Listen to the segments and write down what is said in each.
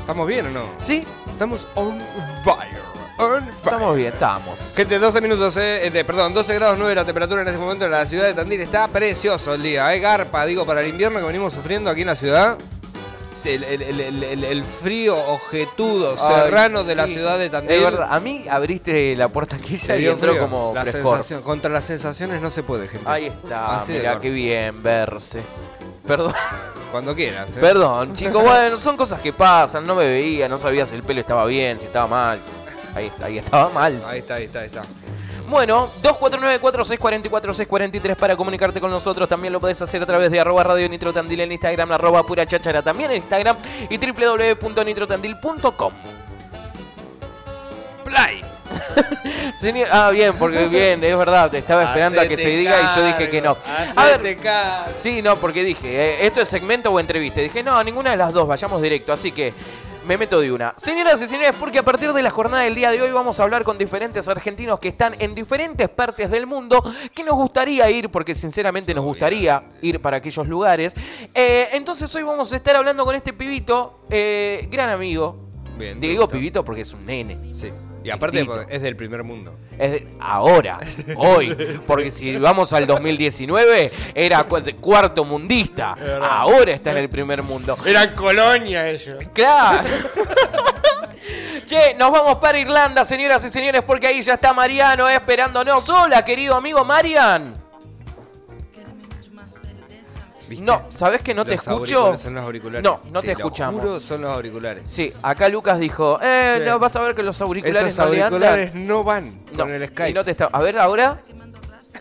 ¿Estamos bien o no? Sí, Estamos on fire. On fire. estamos bien, estamos. Gente, 12 minutos, eh, de, perdón, 12 grados 9 la temperatura en este momento en la ciudad de Tandil. Está precioso el día, eh, garpa, digo, para el invierno que venimos sufriendo aquí en la ciudad. El, el- el- el- el- el frío ojetudo, serrano Ay, de la ciudad de Tandil. Es verdad, a mí abriste la puerta aquella y entró frío. como La frescor. sensación- contra las sensaciones no se puede, gente. Ahí está, mira qué bien verse. Perdón, Cuando quieras. eh. perdón, chicos, bueno, son cosas que pasan, no me veía, no sabía si el pelo estaba bien, si estaba mal. Ahí está, ahí estaba mal. Ahí está, ahí está, ahí está. Bueno, 2494-644-643 para comunicarte con nosotros. También lo podés hacer a través de arroba Radio Nitro Tandil en Instagram, arroba pura cháchara también en Instagram y www.nitrotandil.com. Play. Señor- Ah, bien, porque bien, es verdad, estaba esperando a que se diga y yo dije que no. cargo, A ver, hacete cargo. Sí, no, porque dije, eh, ¿esto es segmento o entrevista? Dije, no, ninguna de las dos, vayamos directo, así que me meto de una. Señoras y señores, porque a partir de la jornada del día de hoy vamos a hablar con diferentes argentinos que están en diferentes partes del mundo, que nos gustaría ir, porque sinceramente nos gustaría ir para aquellos lugares. Eh, entonces hoy vamos a estar hablando con este pibito, eh, gran amigo. Bien, Digo pibito porque es un nene. Sí. Y aparte es del primer mundo. Es de- ahora, hoy, porque si vamos al 2019 era cu- cuarto mundista, ahora está en el primer mundo. Eran colonia ellos. Claro. Che, nos vamos para Irlanda, señoras y señores, porque ahí ya está Mariano esperándonos. Hola, querido amigo Marian. ¿Viste? No, ¿sabes que no te escucho? Son los auriculares. No, no te lo escuchamos. juro, son los auriculares. Sí, acá Lucas dijo, eh, Sí. no, vas a ver que los auriculares Esos auriculares no van No, con el y Skype. no te está... A ver, ahora.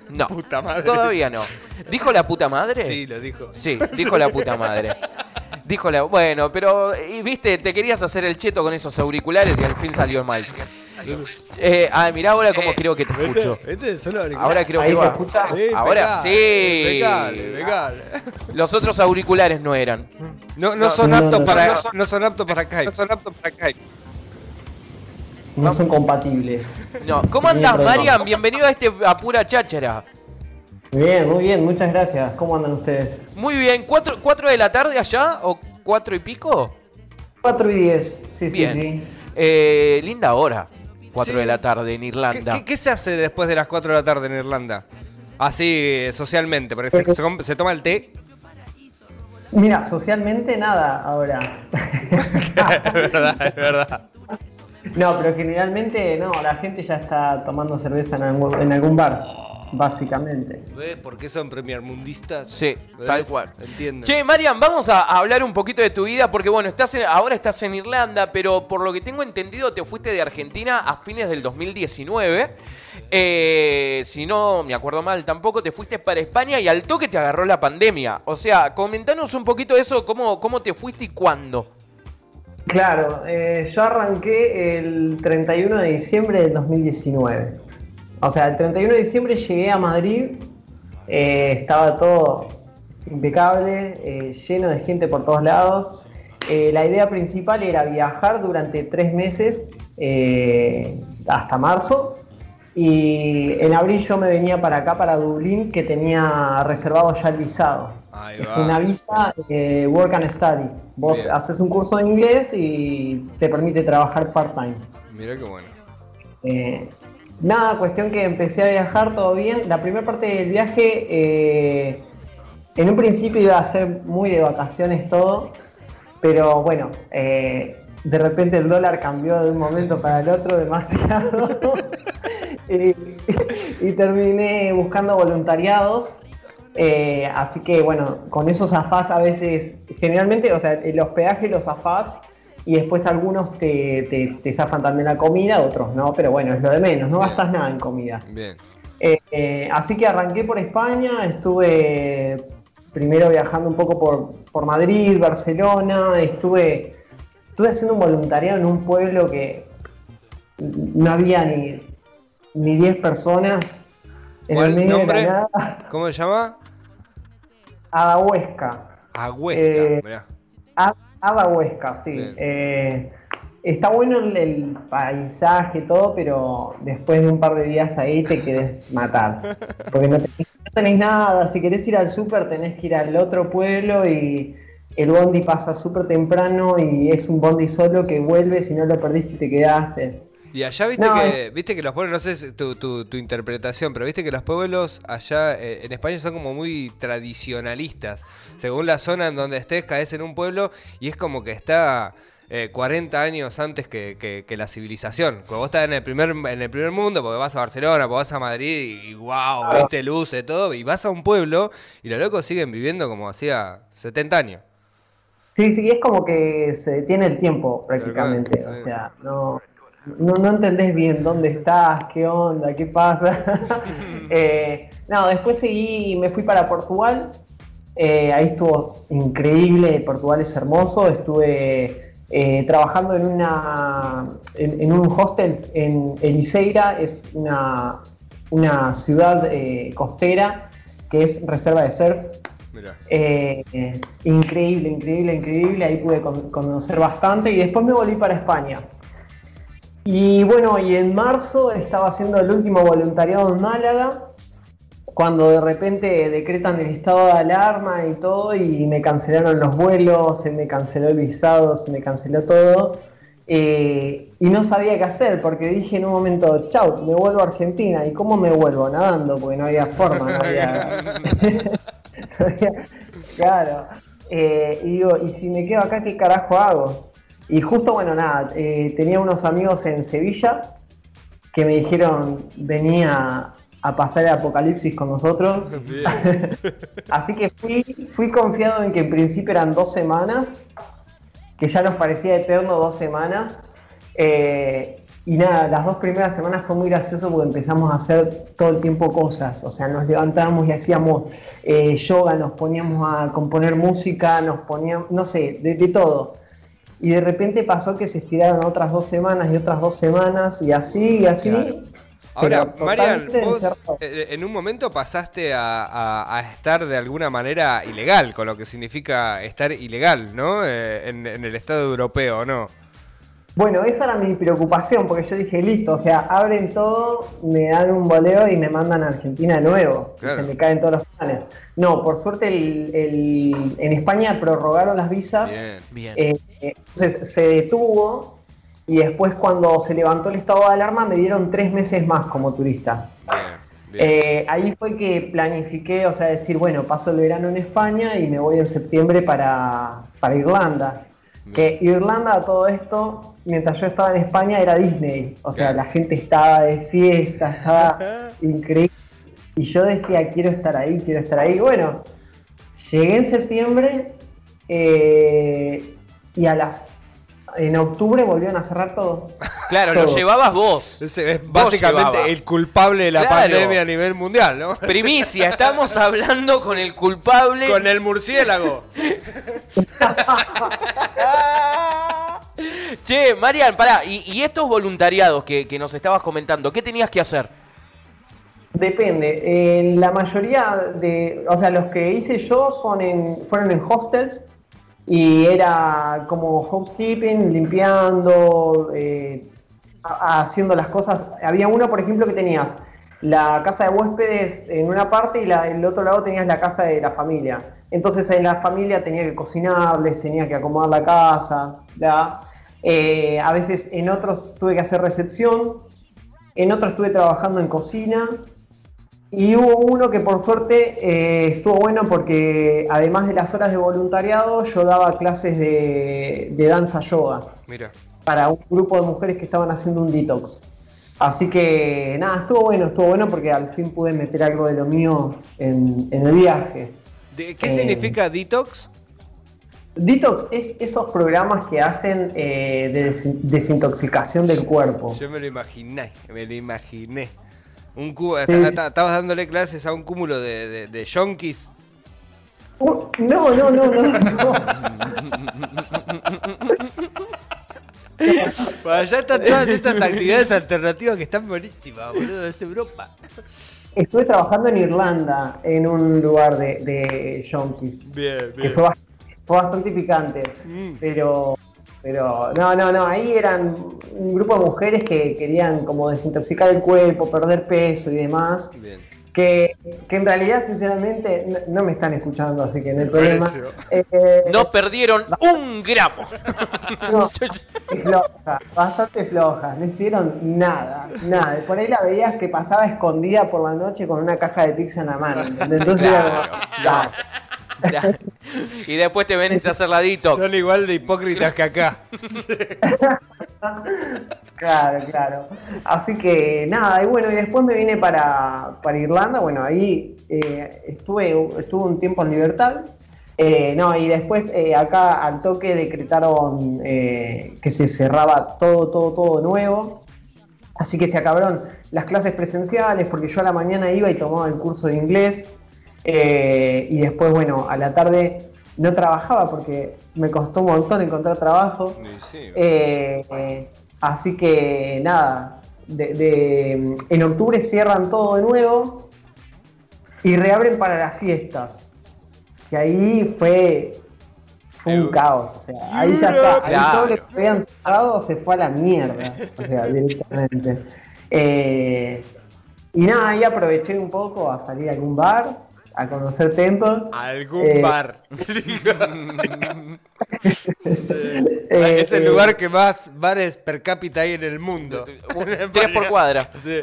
No, Puta madre. todavía no. ¿Dijo la puta madre? Sí, lo dijo. Sí, dijo la puta madre. Dijo la. Bueno, pero. Y viste, te querías hacer el cheto con esos auriculares y al fin salió mal. Eh, ah, mirá ahora cómo creo que te escucho. Este auriculares. Ahora creo Ahí que se va. escucha. Eh, Ahora sí. Impecable, impecable. Los otros auriculares no eran. No, no son No, aptos no, para, no son aptos para Skype. No son aptos para Skype. No son compatibles. No. ¿Cómo Tenía problema. Marian? Bienvenido a este a pura cháchara. Bien, muy bien, muchas gracias. ¿Cómo andan ustedes? Muy bien, ¿cuatro, cuatro de la tarde allá? ¿O cuatro y pico? 4 y 10, sí, Bien. sí, sí. Eh, linda hora. Cuatro Sí. de la tarde en ¿Qué, Irlanda. qué- qué se hace después de las 4 de la tarde en Irlanda? Así, eh, socialmente, porque se, se se toma el té. Mira, socialmente nada ahora. es verdad, es verdad. no, pero generalmente no, la gente ya está tomando cerveza en algún, en algún bar, básicamente. ¿Ves por qué son premier mundistas? Sí, ¿Ves? tal cual. Entiendo. Che, Marian, vamos a a hablar un poquito de tu vida porque, bueno, estás en- ahora estás en Irlanda, pero por lo que tengo entendido, te fuiste de Argentina a fines del 2019. Eh, si no me acuerdo mal, tampoco te fuiste para España y al toque te agarró la pandemia. O sea, comentanos un poquito eso, cómo, cómo te fuiste y cuándo. Claro, eh, yo arranqué el 31 de diciembre del 2019. O sea, el 31 de diciembre llegué a Madrid, eh, estaba todo impecable, eh, lleno de gente por todos lados. Eh, la idea principal era viajar durante tres meses hasta marzo. Y en abril yo me venía para acá, para Dublín, que tenía reservado ya el visado. Es una visa eh, Work and Study. Vos Bien. haces un curso de inglés y te permite trabajar part-time. Mira qué bueno. Eh, nada, cuestión que empecé a viajar todo bien. La primera parte del viaje, eh, en un principio iba a ser muy de vacaciones todo, pero bueno, eh, de repente el dólar cambió de un momento para el otro demasiado y, terminé buscando voluntariados. Eh, así que bueno, con esos afás a veces, generalmente, o sea, el hospedaje los afás y después algunos te, te, te zafan también la comida, otros no, pero bueno, es lo de menos, no Bien. gastas nada en comida. Bien. Eh, eh, así que arranqué por España, estuve primero viajando un poco por, por Madrid, Barcelona, estuve, estuve haciendo un voluntariado en un pueblo que no había ni, ni 10 personas en el ¿Cuál medio nombre? de la nada. ¿Cómo se llama? Adahuesca. Agüesca. Eh, mirá. Ad- Adahuesca, sí. Eh, está bueno el, el paisaje, todo, pero después de un par de días ahí te querés matar. Porque no tenés, no tenés nada. Si querés ir al súper, tenés que ir al otro pueblo y, el bondi pasa súper temprano y es un bondi solo que vuelve si no lo perdiste y te quedaste. Y allá viste que viste que los pueblos, no sé tu, tu, tu, interpretación, pero viste que los pueblos allá eh, en España son como muy tradicionalistas. Según la zona en donde estés, caes en un pueblo y es como que está 40 eh, años antes que, la civilización. Cuando vos estás en el primer en el primer mundo, porque vas a Barcelona, porque vas a Madrid y wow, viste luces, todo, y vas a un pueblo y los locos siguen viviendo como hacía 70 años. Sí, sí, es como que se detiene el tiempo prácticamente. O sea, no, no, no entendés bien dónde estás, qué onda, qué pasa. Eh, no, después seguí, me fui para Portugal. Eh, ahí estuvo increíble, Portugal es hermoso. Estuve eh, trabajando en, una, en, un hostel en Eliseira, es una, una ciudad costera que es reserva de surf. increíble, increíble, increíble. Ahí pude conocer bastante y después me volví para España. Y bueno, y en marzo estaba haciendo el último voluntariado en Málaga, cuando de repente decretan el estado de alarma y todo, y me cancelaron los vuelos, se me canceló el visado, se me canceló todo. Eh, y no sabía qué hacer, porque dije en un momento, chau, me vuelvo a Argentina. ¿Y cómo me vuelvo? Nadando, porque no había forma, no había... claro. Eh, y digo, ¿y si me quedo acá, qué carajo hago? Y justo, bueno, nada, eh, tenía unos amigos en Sevilla que me dijeron, venía a pasar el apocalipsis con nosotros. Así que fui, fui confiado en que en principio eran dos semanas, que ya nos parecía eterno dos semanas. Eh, y nada, las dos primeras semanas fue muy gracioso porque empezamos a hacer todo el tiempo cosas. O sea, nos levantábamos y hacíamos eh, yoga, nos poníamos a componer música, nos poníamos, no sé, de todo y de repente pasó que se estiraron otras dos semanas y otras dos semanas y así y así. Ahora, Marian, vos eh, en un momento pasaste a, estar de alguna manera ilegal, con lo que significa estar ilegal, ¿no? Eh, en, en, el Estado europeo, ¿no? Bueno, esa era mi preocupación, porque yo dije, listo, o sea, abren todo, me dan un boleo y me mandan a Argentina de nuevo. se me caen todos los planes. No, por suerte en España prorrogaron las visas. Bien, eh, entonces se detuvo y después cuando se levantó el estado de alarma me dieron tres meses más como turista. Eh, ahí fue que planifiqué, o sea, decir, bueno, paso el verano en España y me voy en septiembre para, para Irlanda. Que Irlanda, a todo esto, mientras yo estaba en España, era Disney. O sea, la gente estaba de fiesta, estaba increíble. Y yo decía, quiero estar ahí, quiero estar ahí. Bueno, llegué en septiembre eh, y a las en octubre volvieron a cerrar todo. Claro, lo llevabas vos. es básicamente el culpable de la pandemia a nivel mundial, ¿no? Primicia, estamos hablando con el culpable. Con el murciélago. che, Marian, pará, y, estos voluntariados que, nos estabas comentando, ¿qué tenías que hacer? Depende. la mayoría de. O sea, los que hice yo son en, fueron en hostels y era como housekeeping, limpiando, eh, haciendo las cosas. Había uno, por ejemplo, que tenías la casa de huéspedes en una parte y la, el otro lado tenías la casa de la familia. Entonces en la familia tenía que cocinarles, tenía que acomodar la casa, eh, a veces en otros tuve que hacer recepción, en otros estuve trabajando en cocina y hubo uno que por suerte eh, estuvo bueno porque además de las horas de voluntariado yo daba clases de, danza yoga. Mira. Para un grupo de mujeres que estaban haciendo un detox. Así que nada, estuvo bueno, estuvo bueno porque al fin pude meter algo de lo mío en, el viaje. ¿Qué eh, significa detox? Detox es esos programas que hacen eh, de desintoxicación del cuerpo. Yo me lo imaginé, me lo imaginé. Un estabas dándole clases a un cúmulo de, de, yonkis. Uh, no, no, no, no. no. allá están todas estas actividades alternativas que están buenísimas, boludo, desde Europa. Estuve trabajando en Irlanda, en un lugar de, de yonkis. Bien, bien. Que fue bastante, picante. Mm. Pero pero no, no, no, ahí eran un grupo de mujeres que querían como desintoxicar el cuerpo, perder peso y demás. Que que en realidad, sinceramente, no, no me están escuchando, así que no hay problema. Eh, No perdieron un gramo. no, floja, bastante floja, no hicieron nada, nada. Por ahí la veías que pasaba escondida por la noche con una caja de pizza en la mano. Entonces era como, Claro, "Ya". Y después te hacer la detox. Son igual de hipócritas que acá. Claro, claro. Así que nada, y bueno, y después me vine para, para Irlanda, bueno, ahí eh, estuve, estuve un tiempo en libertad. Eh, no, y después eh, acá al toque decretaron eh, que se cerraba todo, todo, todo nuevo. Así que se acabaron las clases presenciales porque yo a la mañana iba y tomaba el curso de inglés. Eh, y después, bueno, a la tarde no trabajaba porque me costó un montón encontrar trabajo. Eh, eh, así que nada, de- de- en octubre cierran todo de nuevo y reabren para las fiestas. Que ahí fue, fue un caos. O sea, ahí ya está. Ahí Claro. todo lo que habían cerrado se fue a la mierda. O sea, directamente. Eh, y nada, ahí aproveché un poco a salir a algún bar, a conocer Temple. Algún Eh, bar. Eh, es el eh, lugar que más bares per cápita hay en el mundo. Tres por cuadra. Sí.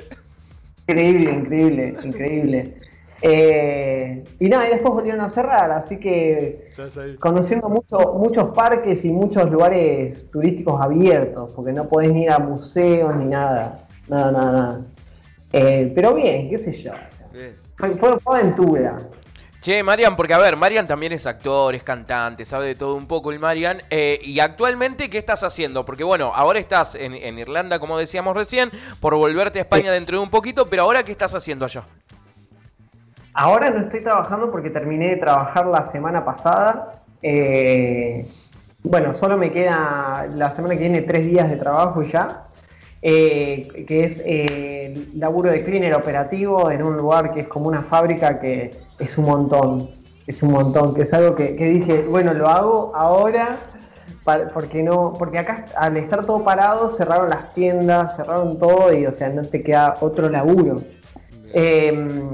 Increíble, increíble, increíble. Eh, y nada, y después volvieron a cerrar, así que conociendo mucho, muchos parques y muchos lugares turísticos abiertos, porque no podés ni ir a museos ni nada, nada, nada, nada. Eh, pero bien, qué sé yo. Fue, fue- fue aventura. Che, Marian, porque a ver, Marian también es actor, es cantante, sabe de todo un poco el Marian. eh, y actualmente, ¿qué estás haciendo? Porque bueno, ahora estás en, en Irlanda, como decíamos recién, por volverte a España dentro de un poquito, pero ahora, ¿qué estás haciendo allá? Ahora no estoy trabajando porque terminé de trabajar la semana pasada. Eh, bueno, solo me queda la semana que viene tres días de trabajo y ya. Eh, que es eh, laburo de cleaner operativo en un lugar que es como una fábrica que es un montón. Es un montón, que es algo que, que dije, bueno, lo hago ahora porque no, porque acá al estar todo parado cerraron las tiendas, cerraron todo y o sea no te queda otro laburo. Eh,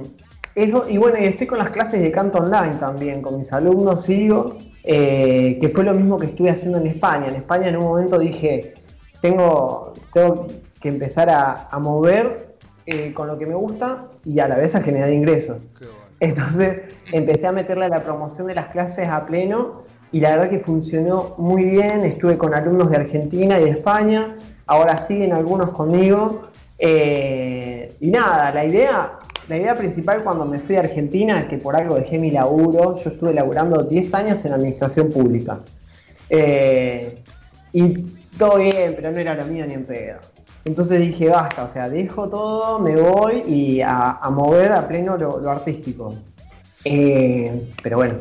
eso, y bueno, y estoy con las clases de canto online también, con mis alumnos sigo, eh, que fue lo mismo que estuve haciendo en España. En España en un momento dije, tengo, tengo que empezar a, a mover eh, con lo que me gusta y a la vez a generar ingresos. Bueno. Entonces empecé a meterle a la promoción de las clases a pleno y la verdad que funcionó muy bien. Estuve con alumnos de Argentina y de España, ahora siguen algunos conmigo. Eh, y nada, la idea, la idea principal cuando me fui a Argentina, que por algo dejé mi laburo, yo estuve laburando 10 años en administración pública. Eh, y todo bien, pero no era lo mío ni en pedo. Entonces dije, basta, o sea, dejo todo, me voy y a, a mover a pleno lo, lo artístico. Eh, pero bueno,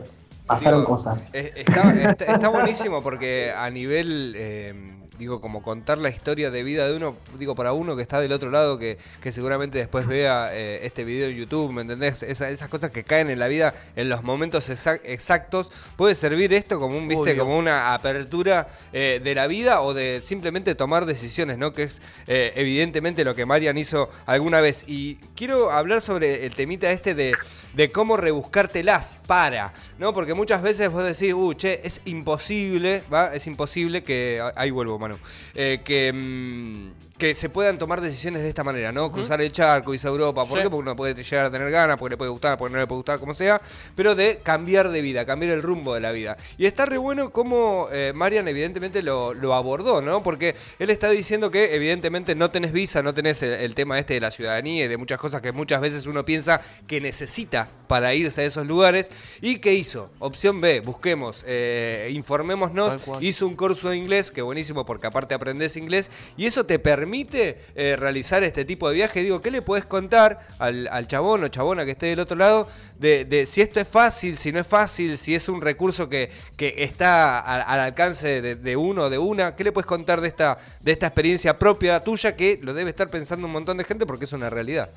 pasaron Digo, cosas. es- Está, está- está buenísimo porque a nivel, eh, digo, como contar la historia de vida de uno, digo, para uno que está del otro lado, que, que seguramente después vea eh, este video en YouTube, ¿me entendés? Esa- esas cosas que caen en la vida en los momentos exa- exactos, puede servir esto como un, viste, Obvio. como una apertura eh, de la vida o de simplemente tomar decisiones, ¿no? Que es eh, evidentemente lo que Marian hizo alguna vez. Y quiero hablar sobre el temita este de, de cómo rebuscártelas para, ¿no? Porque muchas veces vos decís, uh, che, es imposible, ¿va? Es imposible que. Ahí vuelvo, Manu. eh, que. mm, que se puedan tomar decisiones de esta manera, ¿no? Cruzar el charco, irse a Europa. ¿Por Sí. qué? Porque uno puede llegar a tener ganas, porque le puede gustar, porque no le puede gustar, como sea. Pero de cambiar de vida, cambiar el rumbo de la vida. Y está re bueno cómo eh, Marian evidentemente lo, lo abordó, ¿no? Porque él está diciendo que evidentemente no tenés visa, no tenés el, el tema este de la ciudadanía y de muchas cosas que muchas veces uno piensa que necesita para irse a esos lugares. ¿Y qué hizo? Opción B, busquemos, eh, informémonos. Hizo un curso de inglés, que buenísimo porque aparte aprendes inglés. Y eso te permite eh, realizar este tipo de viaje. Digo, ¿qué le puedes contar al, chabón o chabona que esté del otro lado de, si esto es fácil, si no es fácil, si es un recurso que, que está al alcance de, uno o de una? ¿Qué le puedes contar de esta, de esta experiencia propia tuya que lo debe estar pensando un montón de gente porque es una realidad?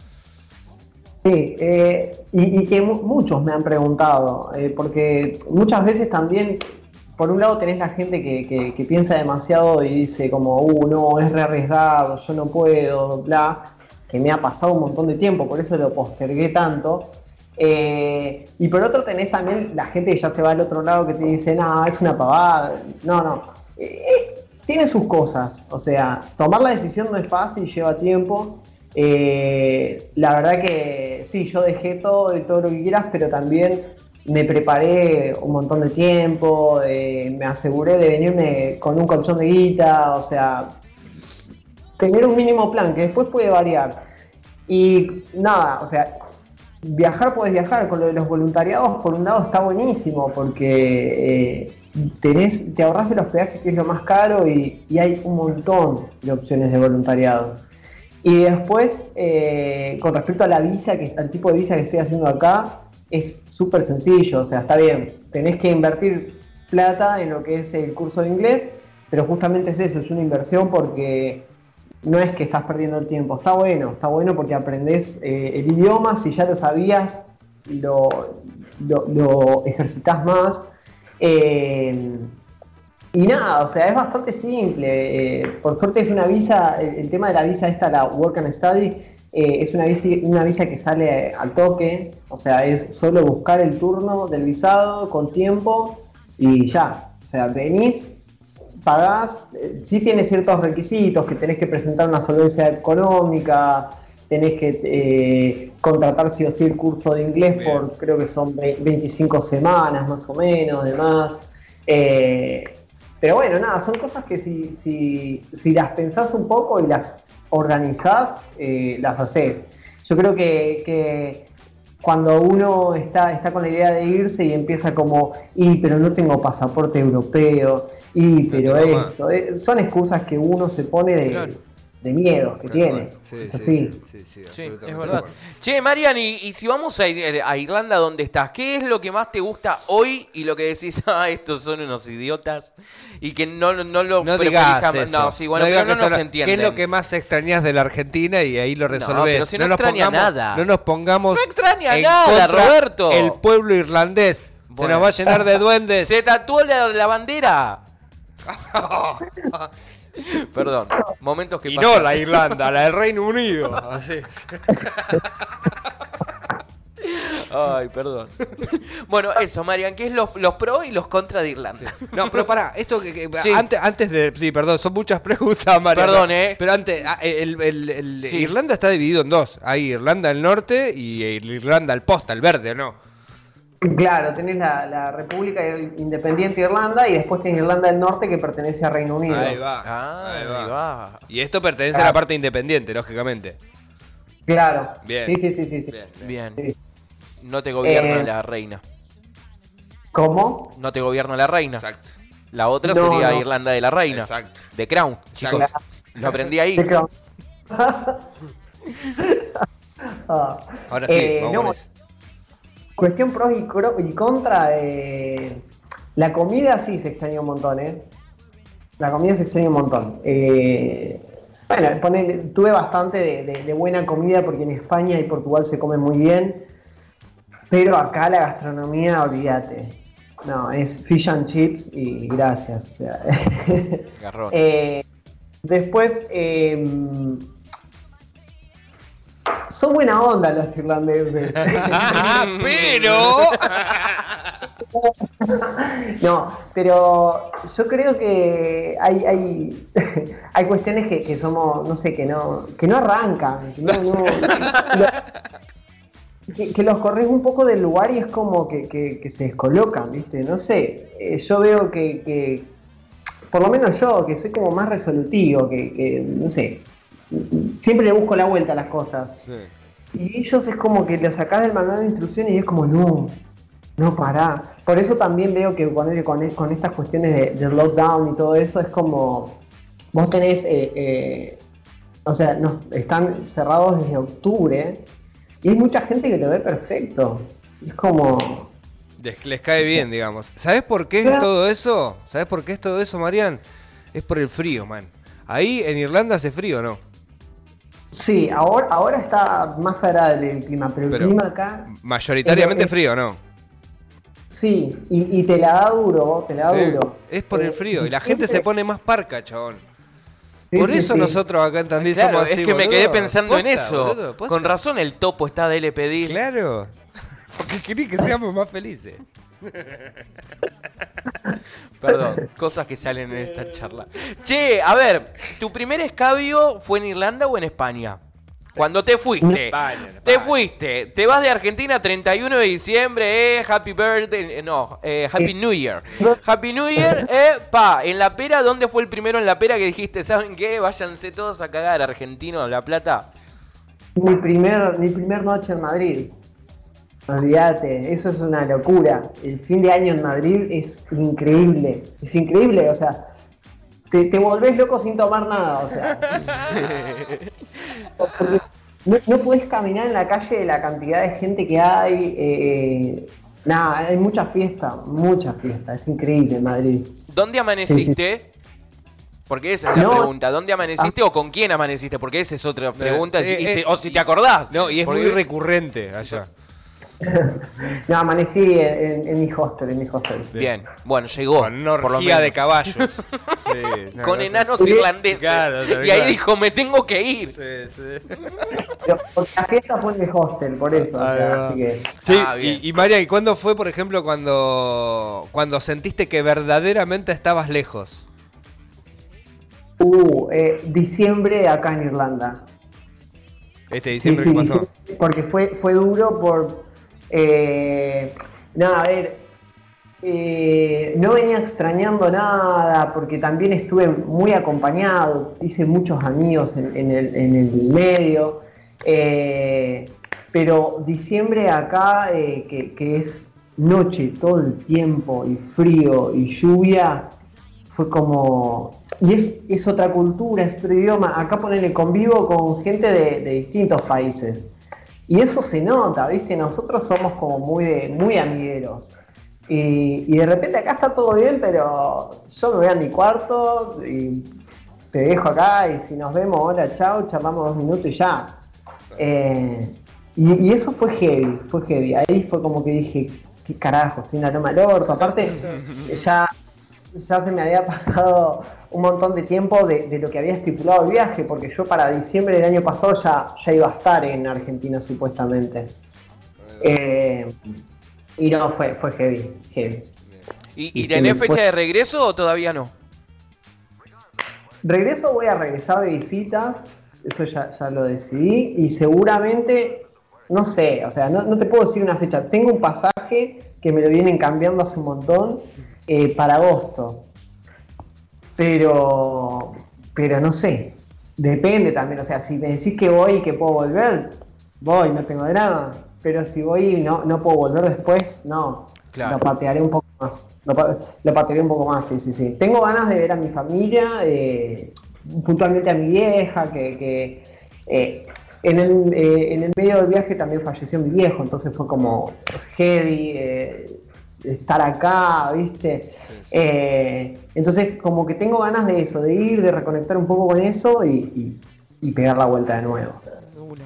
Sí, eh, y, que mu- muchos me han preguntado, eh, porque muchas veces también, por un lado tenés la gente que, piensa demasiado y dice como, uh, no, es re arriesgado, yo no puedo, bla, que me ha pasado un montón de tiempo, por eso lo postergué tanto. Eh, y por otro tenés también la gente que ya se va al otro lado que te dice, no, es una pavada. No, no. Eh, eh, tiene sus cosas. O sea, tomar la decisión no es fácil, lleva tiempo. La verdad que sí, yo dejé todo y todo lo que quieras, pero también me preparé un montón de tiempo, eh, me aseguré de venirme con un colchón de guita, o sea, tener un mínimo plan que después puede variar. Y nada, o sea, viajar puedes viajar, con lo de los voluntariados por un lado está buenísimo porque eh, tenés, te ahorras el hospedaje que es lo más caro y, hay un montón de opciones de voluntariado. Y después, eh, con respecto a la visa, que al tipo de visa que estoy haciendo acá, es súper sencillo, o sea, está bien, tenés que invertir plata en lo que es el curso de inglés, pero justamente es eso, es una inversión porque no es que estás perdiendo el tiempo, está bueno, está bueno porque aprendés eh, el idioma, si ya lo sabías, lo, lo, ejercitas más. Eh, y nada, o sea, es bastante simple. eh, por suerte es una visa, el, tema de la visa esta, la Work and Study, eh, es una visa, una visa que sale al toque, o sea, es solo buscar el turno del visado con tiempo y ya. O sea, venís, pagás, eh, sí tiene ciertos requisitos, que tenés que presentar una solvencia económica, tenés que eh, contratar sí o sí el curso de inglés Bien. por creo que son ve- 25 semanas más o menos, demás. Eh, pero bueno, nada, son cosas que si, si, si las pensás un poco y las organizás, eh, las haces. Yo creo que, que cuando uno está, está con la idea de irse y empieza como, y pero no tengo pasaporte europeo, y pero esto, eh, son excusas que uno se pone de, Claro. De miedo que tiene. Sí, es sí, así. Sí, sí, sí, es verdad. Che, Marian, y, y si vamos a, ir a Irlanda, ¿dónde estás? ¿Qué es lo que más te gusta hoy y lo que decís, ah, estos son unos idiotas? Y que no, no lo No digas jamás- eso. No, sí, bueno, digas pero no nos entienden. ¿Qué es lo que más extrañas de la Argentina? Y ahí lo resolvés. pero si no nos extraña pongamos, nada. No nos pongamos. No extraña en nada, contra Roberto. El pueblo irlandés. Se nos va a llenar de duendes. ¿Se tatuó la, la bandera? Perdón, momentos que y pasan. no la Irlanda, la del Reino Unido. Así. Ay, perdón. bueno, eso, Marian, ¿qué es los, los pro y los contra de Irlanda? No, pero pará, esto que, que- Sí. antes, antes de. Sí, perdón, son muchas preguntas, Mario. Perdón, eh. Pero antes, ah, el, el- el- Sí. Irlanda está dividido en dos. Hay Irlanda del Norte y el Irlanda al posta, el verde, ¿no? Claro, tenés la, la República Independiente de Irlanda y después tenés Irlanda del Norte que pertenece a Reino Unido. Ahí va. Ah, ahí ahí va. va. Y esto pertenece a la parte independiente, lógicamente. Claro. Bien. Sí, sí, sí, sí. sí. Bien. Sí. No te gobierna Eh. la reina. ¿Cómo? No te gobierna la reina. Exacto. La otra No, sería no. Irlanda de la reina. Exacto. The Crown, chicos. Exacto. Lo aprendí ahí. ¿De vamos? Ah, Ahora sí, eh, vamos no, con eso. Cuestión pros y, cro- y contra de... La comida sí se extraña un montón, ¿eh? La comida se extraña un montón. Eh, bueno, tuve bastante de, de- de buena comida porque en España y Portugal se come muy bien, pero acá la gastronomía, olvídate. No, es fish and chips y gracias. o sea. Eh, después, eh, son buena onda los irlandeses. pero. No, pero yo creo que hay, hay, hay cuestiones que, que somos, no sé, que no, que no arrancan, que, no, no- lo- que- que los corres un poco del lugar y es como que, se descolocan, ¿viste? No sé, eh, yo veo que, por lo menos yo, que soy como más resolutivo, que, no sé, siempre le busco la vuelta a las cosas. Sí. Y ellos es como que lo sacás del manual de instrucciones y es como, no, no pará. Por eso también veo que ponerle con, con estas cuestiones de, lockdown y todo eso es como, vos tenés, eh, eh, o sea, nos, están cerrados desde octubre y hay mucha gente que lo ve perfecto. Y es como, Les, les cae bien, digamos. ¿Sabes por qué es todo eso? ¿Sabes por qué es todo eso, Marian? Es por el frío, man. Ahí en Irlanda hace frío, ¿no? Sí, ahora, ahora está más agradable el clima, pero el Pero- clima acá, Mayoritariamente Es- frío, ¿no? sí, y, y te la da duro, te la da Sí, duro. Es por el frío. Y la gente se pone más parca, chabón. sí, por sí, eso sí. nosotros acá en Tandil Claro, somos así, es que me quedé pensando en eso. boludo, posta. Con razón el topo está de LPD. Claro. Porque quería que seamos más felices. Perdón, cosas que salen en esta charla. Che, a ver, ¿tu primer escabio fue en Irlanda o en España? Cuando te fuiste, España, te fuiste, te vas de Argentina 31 de diciembre, eh, Happy Birthday, eh, no, eh, Happy New Year. Happy New Year, eh, pa, en La Pera, ¿dónde fue el primero en La Pera que dijiste, ¿saben qué? Váyanse todos a cagar, argentino, La Plata. Mi primer, mi primer noche en Madrid. Olvídate, eso es una locura. El fin de año en Madrid es increíble. Es increíble, o sea, te, te volvés loco sin tomar nada, o sea. Porque no, no podés caminar en la calle de la cantidad de gente que hay. eh, nada, hay mucha fiesta, mucha fiesta. Es increíble en Madrid. ¿Dónde amaneciste? Porque esa es la No. pregunta. ¿Dónde amaneciste o con quién amaneciste? Porque esa es otra pregunta. eh, y eh, si- o si te acordás. No, y es Porque- muy recurrente allá. No, amanecí en, en mi hostel, en mi hostel. Bien, bueno, llegó. Con una por lo orgía menos. de caballos. Sí, Con enanos Sí, irlandeses. claro, y ahí dijo, me tengo que ir. Sí, sí. Pero- Porque la fiesta fue en el hostel, por eso. o Ahí sea, va. así que. Sí, Ah, y, y María, ¿y cuándo fue, por ejemplo, cuando, cuando sentiste que verdaderamente estabas lejos? Uh, eh, diciembre acá en Irlanda. Este Sí, diciembre sí, que pasó. diciembre, porque fue, fue duro por... eh, nada, a ver, eh, no venía extrañando nada, porque también estuve muy acompañado, hice muchos amigos en, el, medio, eh, pero diciembre acá, eh, que, es noche todo el tiempo, y frío, y lluvia, fue como... Y es, es otra cultura, es otro idioma. Acá ponele convivo con gente de distintos países. Y eso se nota, ¿viste? Nosotros somos como muy, de, muy amigueros. Y, y de repente acá está todo bien, pero yo me voy a mi cuarto y te dejo acá y si nos vemos, hola, chao, charlamos dos minutos y ya. Eh, y, eso fue heavy, fue heavy. Ahí fue como que dije, ¿qué carajo? Estoy en la loma del orto. Aparte, ya, ya se me había pasado un montón de tiempo de, de lo que había estipulado el viaje, porque yo para diciembre del año pasado ya, ya iba a estar en Argentina supuestamente. Eh, y no, fue, fue heavy, heavy. ¿Y, Y tenés me fecha de regreso o todavía no? Regreso, voy a regresar de visitas, eso ya, ya lo decidí, y seguramente, no sé, o sea, no, no te puedo decir una fecha. Tengo un pasaje que me lo vienen cambiando hace un montón eh, para agosto, pero, pero no sé, depende también, o sea, si me decís que voy y que puedo volver, voy, no tengo drama, pero si voy y no, no puedo volver después, no. Claro. Lo patearé un poco más. Lo, lo patearé un poco más, sí, sí, sí. Tengo ganas de ver a mi familia, eh, puntualmente a mi vieja, que, que, eh, en, el, eh, en el medio del viaje también falleció mi viejo, entonces fue como heavy estar acá, ¿viste? Eh, entonces como que tengo ganas de eso, de ir, de reconectar un poco con eso y, y- y pegar la vuelta de nuevo.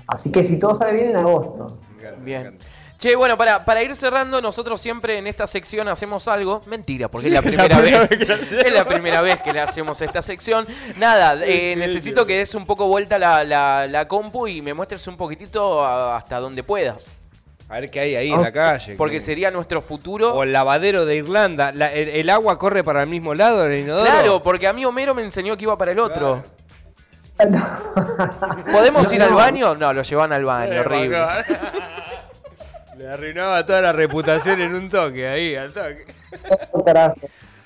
Así que si todo sale bien en agosto. Bien. Che, bueno, para, para ir cerrando, nosotros siempre en esta sección hacemos algo. Mentira, porque es la primera vez. Es la primera vez que le hacemos esta sección. Nada, eh, necesito que des un poco vuelta la, la, la compu y me muestres un poquitito hasta donde puedas. A ver qué hay ahí en la calle. Porque que- sería nuestro futuro. O el lavadero de Irlanda. La- el, el agua corre para el mismo lado del inodoro. Claro, porque a mí Homero me enseñó que iba para el otro. Claro. ¿Podemos No, ir al baño? No, lo llevan al baño, Eh, horrible. Le arruinaba toda la reputación en un toque ahí, al toque.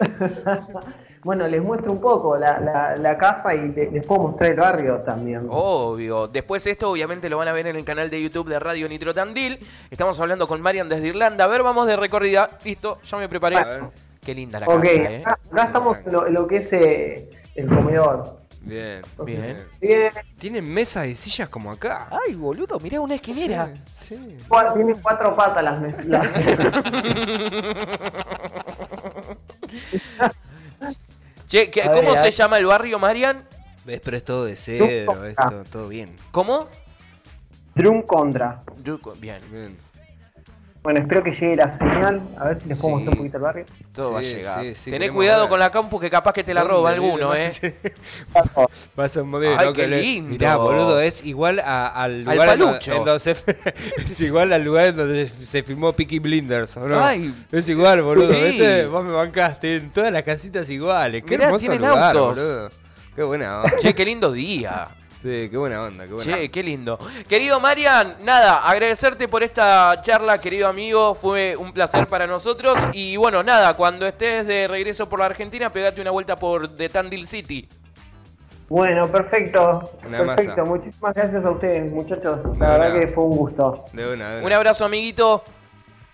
Bueno, les muestro un poco la, la- la casa y de- les puedo mostrar el barrio también. Obvio. Después esto obviamente lo van a ver en el canal de YouTube de Radio Nitro Tandil. Estamos hablando con Marian desde Irlanda. A ver, vamos de recorrida. Listo, ya me preparé. A ver. Qué linda la casa, eh. acá, acá estamos en lo, en lo que es eh, el comedor. Bien. Entonces, Bien. Bien. Tienen mesas y sillas como acá. Ay, boludo, mirá una esquinera. Sí. Tienen cuatro patas las mesas. Che, ¿qué- A ver, ¿cómo se llama el barrio, Marian? ¿Ves? Pero es todo de es Ah. todo, todo bien. ¿Cómo? Drum Contra. Yo- Bien. Bien. Bueno, espero que llegue la señal. A ver si les puedo Sí. mostrar un poquito el barrio. Todo va a llegar. sí, sí, Tené cuidado con la campu que capaz que te la roba alguno, ¿eh? Vas a mover, Ay, ¿no? qué lindo. Mirá, boludo, es igual a- al Al lugar palucho. en donde se- es igual al lugar en donde se filmó Peaky Blinders, ¿o no? Ay. es igual, boludo. Sí. ¿viste? Vos me bancaste en todas las casitas iguales. Qué Mirá, hermoso tienen lugar, autos. boludo. Qué buena onda. Che, qué lindo día. Sí, qué buena onda, qué buena Che, qué lindo. Querido Marian, nada, agradecerte por esta charla, querido amigo. Fue un placer para nosotros. Y bueno, nada, cuando estés de regreso por la Argentina, pegate una vuelta por The Tandil City. Bueno, perfecto. Una perfecto. masa. Muchísimas gracias a ustedes, muchachos. La Una. verdad que fue un gusto. De una, de una. Un abrazo, amiguito.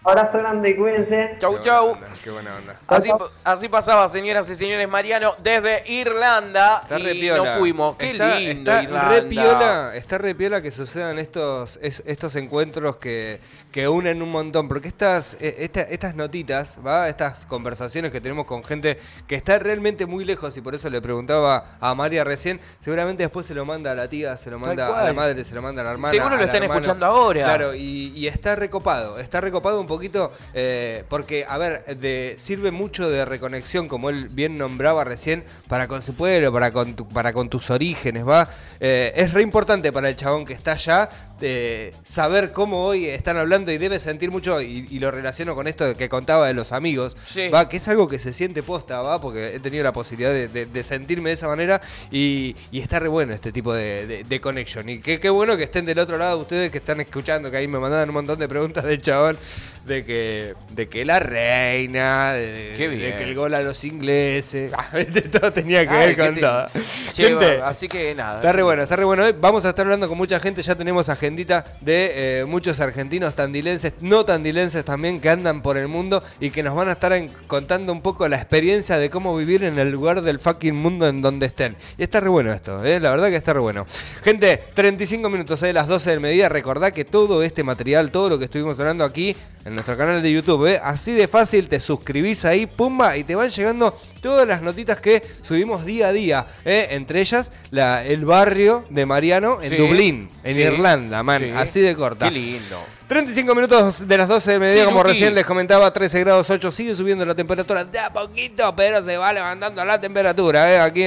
Abrazo grande, cuídense. Chau, Qué buena chau. onda, Qué buena onda. Así, así pasaba, señoras y señores, Mariano desde Irlanda. Está y re piola. nos fuimos. Qué está, lindo, está Irlanda. re piola, está re piola que sucedan estos, es- estos encuentros que, que unen un montón. Porque estas, eh, esta- estas notitas, ¿va? Estas conversaciones que tenemos con gente que está realmente muy lejos, y por eso le preguntaba a María recién, seguramente después se lo manda a la tía, se lo manda a la madre, se lo manda a la hermana. Seguro lo están hermano. escuchando ahora. Claro, y, y está recopado, está recopado un poquito, eh, porque, a ver, sirve mucho de reconexión, como él bien nombraba recién, para con su pueblo, para con, tu- para con tus orígenes, ¿va? Eh, es re importante para el chabón que está allá eh, saber cómo hoy están hablando y debe sentir mucho, y, y lo relaciono con esto que contaba de los amigos, Sí. ¿va? Que es algo que se siente posta, ¿va? Porque he tenido la posibilidad de, de- de sentirme de esa manera y, y está re bueno este tipo de, connection. Y qué, bueno que estén del otro lado ustedes que están escuchando, que ahí me mandaban un montón de preguntas del chabón, de que, de que la reina, de, que el gol a los ingleses, ah, todo tenía que Ay, ver con te- todo. Che, Gente, va, así que nada. Está re bueno, está re bueno. Vamos a estar hablando con mucha gente, ya tenemos de eh, muchos argentinos tandilenses, no tandilenses también, que andan por el mundo y que nos van a estar contando un poco la experiencia de cómo vivir en el lugar del fucking mundo en donde estén. Y está re bueno esto, ¿eh? la verdad que está re bueno. Gente, 35 minutos de las 12 del mediodía, recordá que todo este material, todo lo que estuvimos hablando aquí en nuestro canal de YouTube, ¿eh? así de fácil, te suscribís ahí, pumba, y te van llegando todas las notitas que subimos día a día, ¿eh? entre ellas la, el barrio de Mariano en Sí, Dublín, en sí, Irlanda, man, sí. así de corta. Qué lindo. 35 minutos de las 12 del mediodía, como Luqui. recién les comentaba, 13 grados 8, sigue subiendo la temperatura de a poquito, pero se va levantando la temperatura, ¿eh? aquí en